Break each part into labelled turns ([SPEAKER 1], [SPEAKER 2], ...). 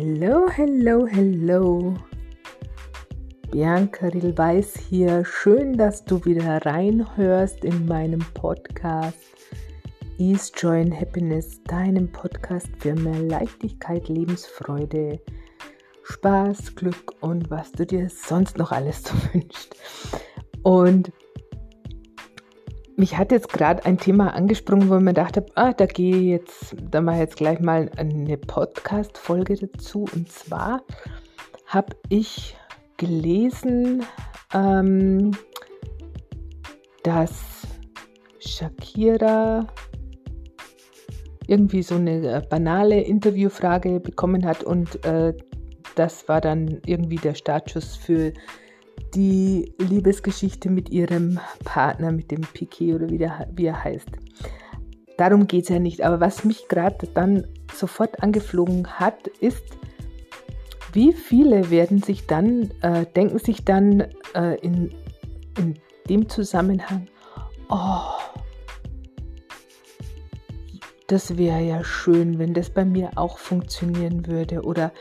[SPEAKER 1] Hello, hello, hello. Bianca Rilweis hier. Schön, dass du wieder reinhörst in meinem Podcast Ease, Joy and Happiness, deinem Podcast für mehr Leichtigkeit, Lebensfreude, Spaß, Glück und was du dir sonst noch alles so wünschst. Und mich hat jetzt gerade ein Thema angesprungen, wo ich mir dachte, ah, da gehe jetzt, da mache ich jetzt gleich mal eine Podcast-Folge dazu. Und zwar habe ich gelesen, ähm, dass Shakira irgendwie so eine banale Interviewfrage bekommen hat und äh, das war dann irgendwie der Startschuss für die Liebesgeschichte mit ihrem Partner, mit dem Piquet oder wie, der, wie er heißt. Darum geht es ja nicht. Aber was mich gerade dann sofort angeflogen hat, ist, wie viele werden sich dann, äh, denken sich dann äh, in, in dem Zusammenhang, oh, das wäre ja schön, wenn das bei mir auch funktionieren würde. Oder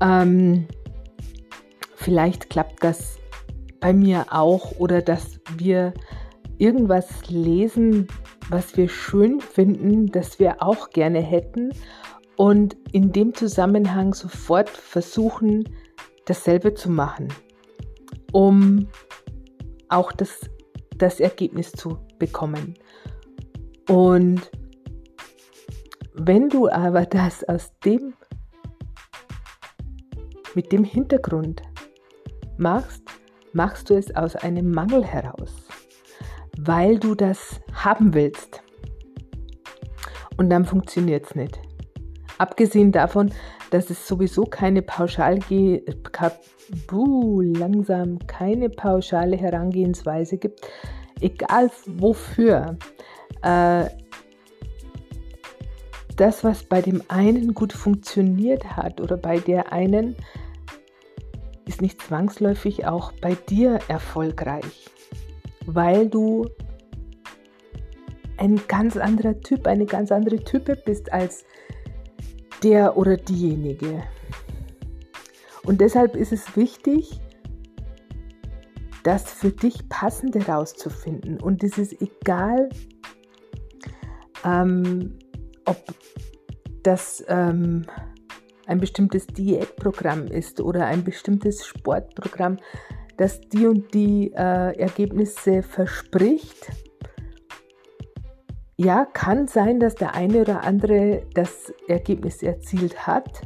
[SPEAKER 1] ähm, vielleicht klappt das bei mir auch oder dass wir irgendwas lesen, was wir schön finden, das wir auch gerne hätten und in dem Zusammenhang sofort versuchen, dasselbe zu machen, um auch das, das Ergebnis zu bekommen. Und wenn du aber das aus dem, mit dem Hintergrund machst, machst du es aus einem Mangel heraus, weil du das haben willst. Und dann funktioniert es nicht. Abgesehen davon, dass es sowieso keine pauschal langsam keine pauschale Herangehensweise gibt, egal wofür. Äh, das, was bei dem einen gut funktioniert hat oder bei der einen, ist nicht zwangsläufig auch bei dir erfolgreich, weil du ein ganz anderer Typ, eine ganz andere Type bist als der oder diejenige. Und deshalb ist es wichtig, das für dich Passende rauszufinden. Und es ist egal, ähm, ob das ähm, ein bestimmtes Diätprogramm ist oder ein bestimmtes Sportprogramm, das die und die äh, Ergebnisse verspricht. Ja, kann sein, dass der eine oder andere das Ergebnis erzielt hat.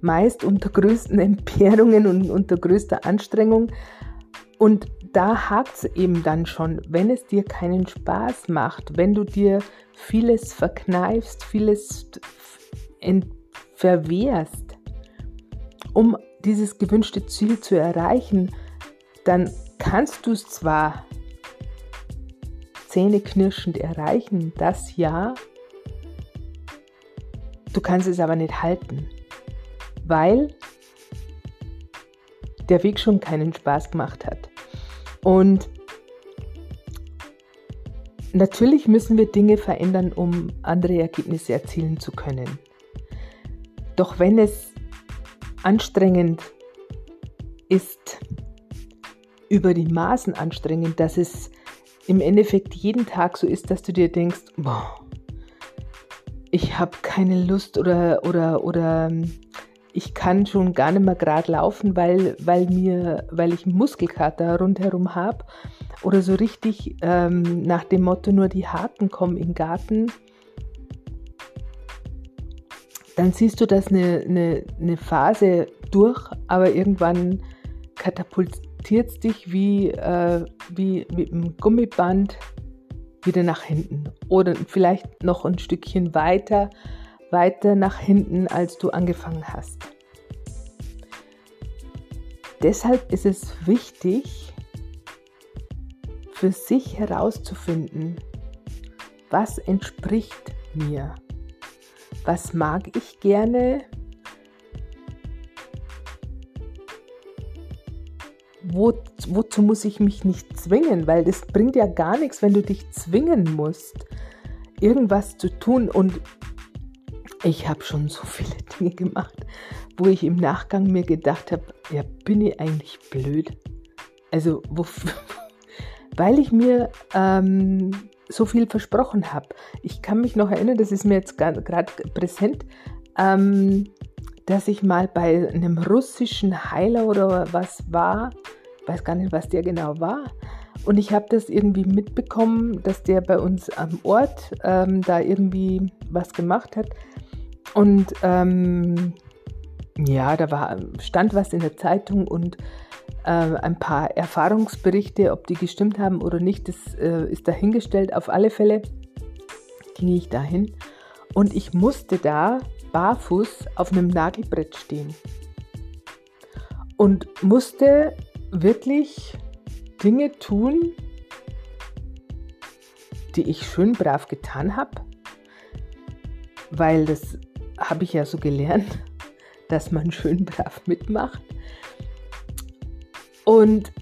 [SPEAKER 1] Meist unter größten Entbehrungen und unter größter Anstrengung. Und da hakt es eben dann schon, wenn es dir keinen Spaß macht, wenn du dir vieles verkneifst, vieles entbehrst verwehrst, um dieses gewünschte Ziel zu erreichen, dann kannst du es zwar zähneknirschend erreichen, das ja, du kannst es aber nicht halten, weil der Weg schon keinen Spaß gemacht hat. Und natürlich müssen wir Dinge verändern, um andere Ergebnisse erzielen zu können. Doch wenn es anstrengend ist, über die Maßen anstrengend, dass es im Endeffekt jeden Tag so ist, dass du dir denkst, boah, ich habe keine Lust oder, oder, oder ich kann schon gar nicht mehr gerade laufen, weil, weil, mir, weil ich Muskelkater rundherum habe. Oder so richtig ähm, nach dem Motto, nur die Harten kommen in den Garten dann siehst du das eine, eine, eine Phase durch, aber irgendwann katapultiert es dich wie, äh, wie mit einem Gummiband wieder nach hinten oder vielleicht noch ein Stückchen weiter, weiter nach hinten, als du angefangen hast. Deshalb ist es wichtig, für sich herauszufinden, was entspricht mir was mag ich gerne, Wo, wozu muss ich mich nicht zwingen? Weil das bringt ja gar nichts, wenn du dich zwingen musst, irgendwas zu tun. Und Ich habe schon so viele Dinge gemacht, wo ich im Nachgang mir gedacht habe, ja, bin ich eigentlich blöd? Also, wofür? weil ich mir ähm, so viel versprochen habe. Ich kann mich noch erinnern, das ist mir jetzt gerade präsent, ähm, dass ich mal bei einem russischen Heiler oder was war, weiß gar nicht, was der genau war. Und ich habe das irgendwie mitbekommen, dass der bei uns am Ort ähm, da irgendwie was gemacht hat. Und ähm, ja, da war, stand was in der Zeitung und äh, ein paar Erfahrungsberichte, ob die gestimmt haben oder nicht, das äh, ist dahingestellt. Auf alle Fälle ging ich dahin und ich musste da barfuß auf einem Nagelbrett stehen und musste wirklich Dinge tun, die ich schön brav getan habe, weil das habe ich ja so gelernt, dass man schön brav mitmacht. Und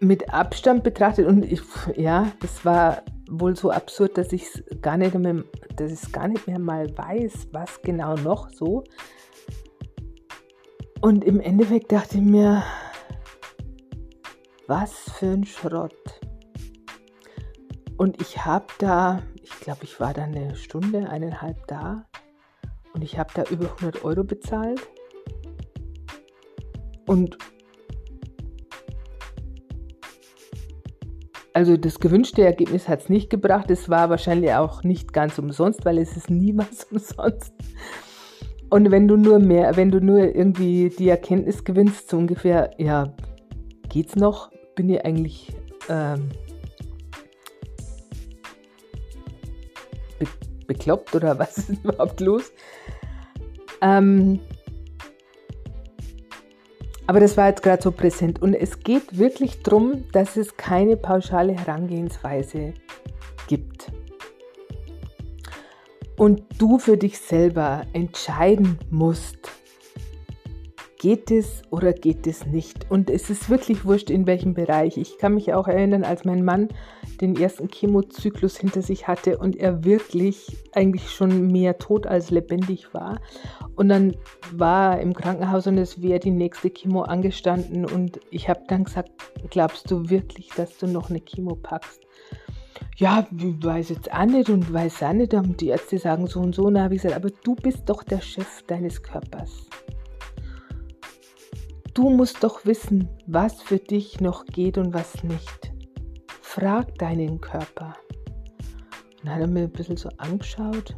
[SPEAKER 1] mit Abstand betrachtet, und ich, ja, das war wohl so absurd, dass ich gar nicht mehr, dass ich gar nicht mehr mal weiß, was genau noch so. Und im Endeffekt dachte ich mir, was für ein Schrott. Und ich habe da, ich glaube, ich war da eine Stunde, eineinhalb da und ich habe da über 100 Euro bezahlt. Und Also das gewünschte Ergebnis hat es nicht gebracht. Es war wahrscheinlich auch nicht ganz umsonst, weil es ist nie was umsonst. Und wenn du nur mehr, wenn du nur irgendwie die Erkenntnis gewinnst, so ungefähr, ja, geht's noch? Bin ich eigentlich ähm, be bekloppt oder was ist überhaupt los? Ähm, aber das war jetzt gerade so präsent. Und es geht wirklich darum, dass es keine pauschale Herangehensweise gibt. Und du für dich selber entscheiden musst, geht es oder geht es nicht. Und es ist wirklich wurscht, in welchem Bereich. Ich kann mich auch erinnern, als mein Mann den ersten Chemozyklus hinter sich hatte und er wirklich eigentlich schon mehr tot als lebendig war. Und dann war er im Krankenhaus und es wäre die nächste Chemo angestanden. Und ich habe dann gesagt, glaubst du wirklich, dass du noch eine Chemo packst? Ja, ich weiß jetzt auch nicht und weiß auch nicht. Die Ärzte sagen so und so. Und dann habe ich gesagt, aber du bist doch der Chef deines Körpers. Du musst doch wissen, was für dich noch geht und was nicht. Frag deinen Körper. Und dann hat er mir ein bisschen so angeschaut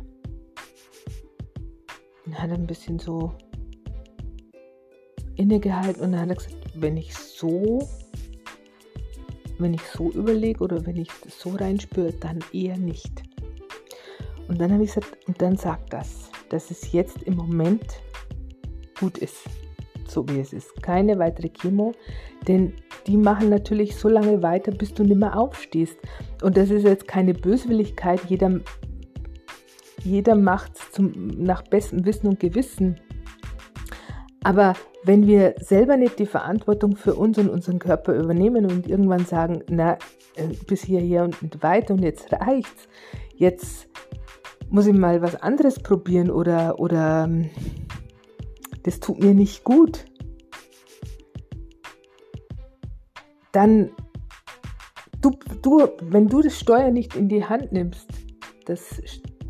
[SPEAKER 1] und hat ein bisschen so innegehalten und dann hat er gesagt, wenn ich so, wenn ich so überlege oder wenn ich so reinspüre, dann eher nicht. Und dann habe ich gesagt, und dann sag das, dass es jetzt im Moment gut ist so wie es ist. Keine weitere Chemo, denn die machen natürlich so lange weiter, bis du nicht mehr aufstehst. Und das ist jetzt keine Böswilligkeit. Jeder, jeder macht es nach bestem Wissen und Gewissen. Aber wenn wir selber nicht die Verantwortung für uns und unseren Körper übernehmen und irgendwann sagen, na, äh, bis hierher und weiter und jetzt reicht's, jetzt muss ich mal was anderes probieren oder, oder das tut mir nicht gut, dann, du, du, wenn du das Steuer nicht in die Hand nimmst, das,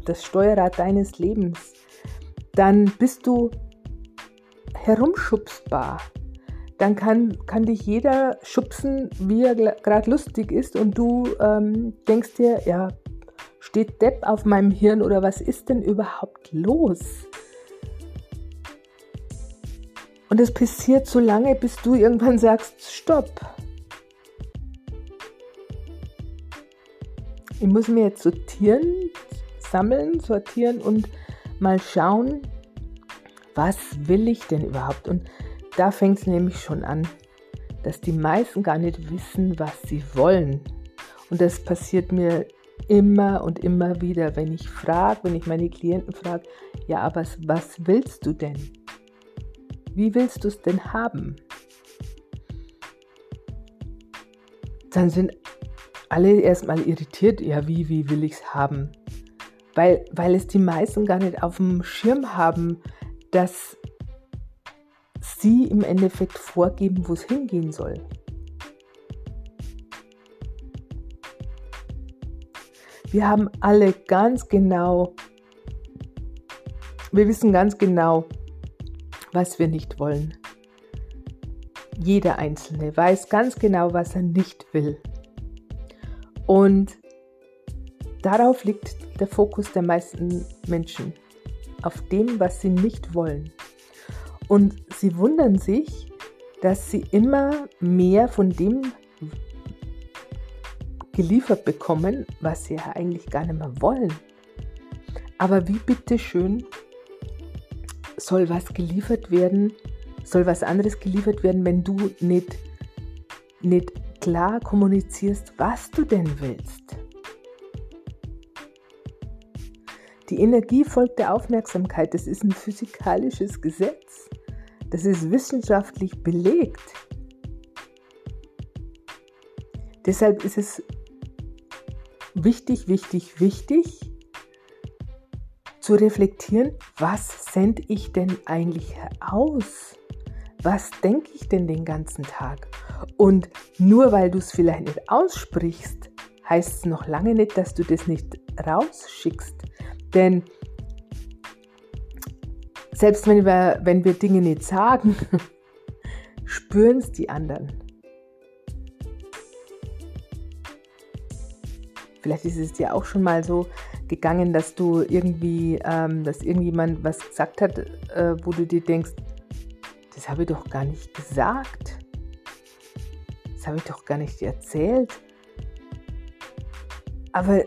[SPEAKER 1] das Steuerrad deines Lebens, dann bist du herumschubsbar. Dann kann, kann dich jeder schubsen, wie er gerade lustig ist und du ähm, denkst dir, ja, steht Depp auf meinem Hirn oder was ist denn überhaupt los? Und es passiert so lange, bis du irgendwann sagst, stopp. Ich muss mir jetzt sortieren, sammeln, sortieren und mal schauen, was will ich denn überhaupt? Und da fängt es nämlich schon an, dass die meisten gar nicht wissen, was sie wollen. Und das passiert mir immer und immer wieder, wenn ich frage, wenn ich meine Klienten frage, ja, aber was willst du denn? Wie willst du es denn haben? Dann sind alle erstmal irritiert, ja, wie, wie will ich es haben? weil, weil es die meisten gar nicht auf dem Schirm haben, dass sie im Endeffekt vorgeben, wo es hingehen soll. Wir haben alle ganz genau, wir wissen ganz genau, was wir nicht wollen. Jeder Einzelne weiß ganz genau, was er nicht will. Und darauf liegt der Fokus der meisten Menschen, auf dem, was sie nicht wollen. Und sie wundern sich, dass sie immer mehr von dem geliefert bekommen, was sie ja eigentlich gar nicht mehr wollen. Aber wie bitteschön soll was geliefert werden, soll was anderes geliefert werden, wenn du nicht, nicht klar kommunizierst, was du denn willst. Die Energie folgt der Aufmerksamkeit. Das ist ein physikalisches Gesetz. Das ist wissenschaftlich belegt. Deshalb ist es wichtig, wichtig, wichtig zu reflektieren, was sende ich denn eigentlich aus? Was denke ich denn den ganzen Tag? Und nur weil du es vielleicht nicht aussprichst, heißt es noch lange nicht, dass du das nicht rausschickst. Denn selbst wenn wir, wenn wir Dinge nicht sagen, spüren es die anderen. Vielleicht ist es dir auch schon mal so gegangen, dass du irgendwie, ähm, dass irgendjemand was gesagt hat, äh, wo du dir denkst, das habe ich doch gar nicht gesagt. Das habe ich doch gar nicht erzählt. Aber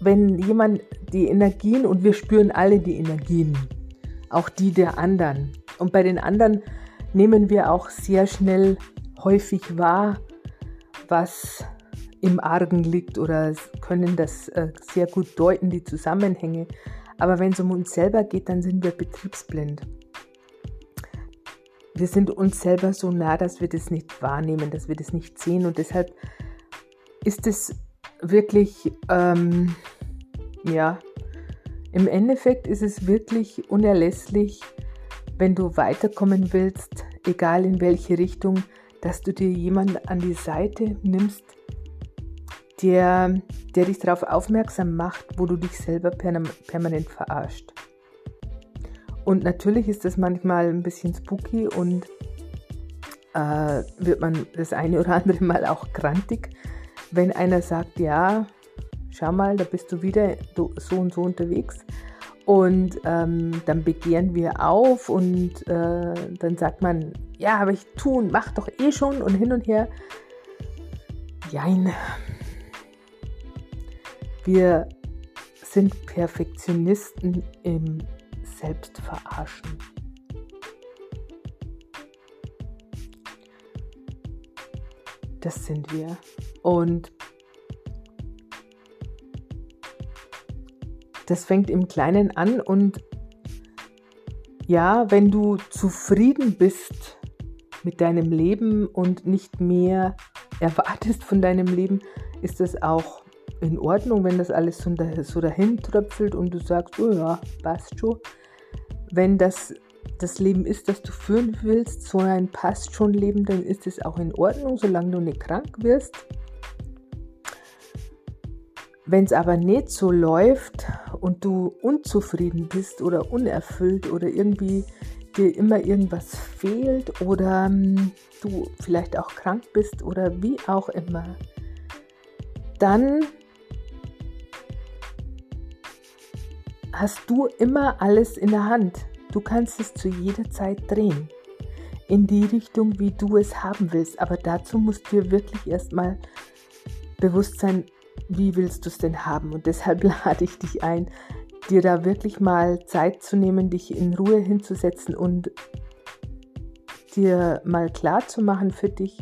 [SPEAKER 1] wenn jemand die Energien, und wir spüren alle die Energien, auch die der anderen. Und bei den anderen nehmen wir auch sehr schnell häufig wahr, was im Argen liegt oder können das äh, sehr gut deuten, die Zusammenhänge. Aber wenn es um uns selber geht, dann sind wir betriebsblind. Wir sind uns selber so nah, dass wir das nicht wahrnehmen, dass wir das nicht sehen. Und deshalb ist es wirklich, ähm, ja, im Endeffekt ist es wirklich unerlässlich, wenn du weiterkommen willst, egal in welche Richtung, dass du dir jemanden an die Seite nimmst, der, der dich darauf aufmerksam macht, wo du dich selber permanent verarscht. Und natürlich ist das manchmal ein bisschen spooky und äh, wird man das eine oder andere Mal auch grantig, wenn einer sagt, ja, schau mal, da bist du wieder so und so unterwegs. Und ähm, dann begehren wir auf und äh, dann sagt man, ja, aber ich tun, mach doch eh schon und hin und her. Jein, wir sind Perfektionisten im Selbstverarschen. Das sind wir. Und das fängt im Kleinen an und ja, wenn du zufrieden bist mit deinem Leben und nicht mehr erwartest von deinem Leben, ist das auch in Ordnung, wenn das alles so, dahin tröpfelt und du sagst, oh ja, passt schon. Wenn das das Leben ist, das du führen willst, so ein passt schon Leben, dann ist es auch in Ordnung, solange du nicht krank wirst. Wenn es aber nicht so läuft und du unzufrieden bist oder unerfüllt oder irgendwie dir immer irgendwas fehlt oder ähm, du vielleicht auch krank bist oder wie auch immer, dann hast du immer alles in der Hand. Du kannst es zu jeder Zeit drehen. In die Richtung, wie du es haben willst. Aber dazu musst du dir wirklich erstmal bewusst sein, wie willst du es denn haben. Und deshalb lade ich dich ein, dir da wirklich mal Zeit zu nehmen, dich in Ruhe hinzusetzen und dir mal klar zu machen für dich,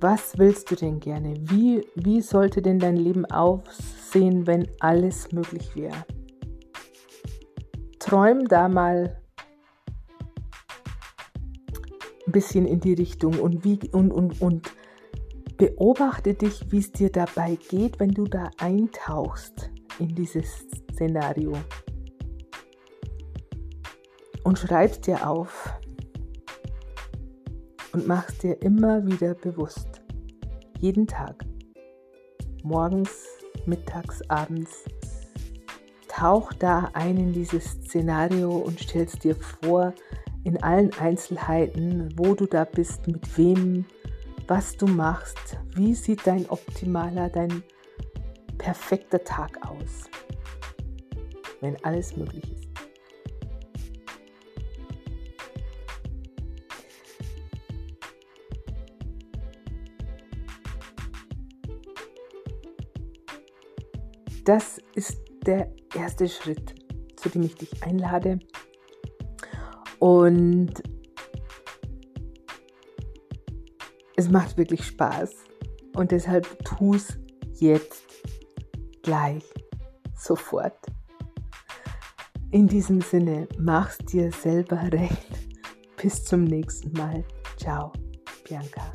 [SPEAKER 1] was willst du denn gerne? Wie, wie sollte denn dein Leben aussehen, wenn alles möglich wäre? träum da mal ein bisschen in die Richtung und, wie, und, und, und beobachte dich, wie es dir dabei geht, wenn du da eintauchst in dieses Szenario. Und schreibst dir auf und machst dir immer wieder bewusst, jeden Tag, morgens, mittags, abends, tauch da ein in dieses Szenario und stellst dir vor, in allen Einzelheiten, wo du da bist, mit wem, was du machst, wie sieht dein optimaler, dein perfekter Tag aus, wenn alles möglich ist. Das ist der erste Schritt, zu dem ich dich einlade. Und es macht wirklich Spaß. Und deshalb tu es jetzt, gleich, sofort. In diesem Sinne, mach's dir selber recht. Bis zum nächsten Mal. Ciao, Bianca.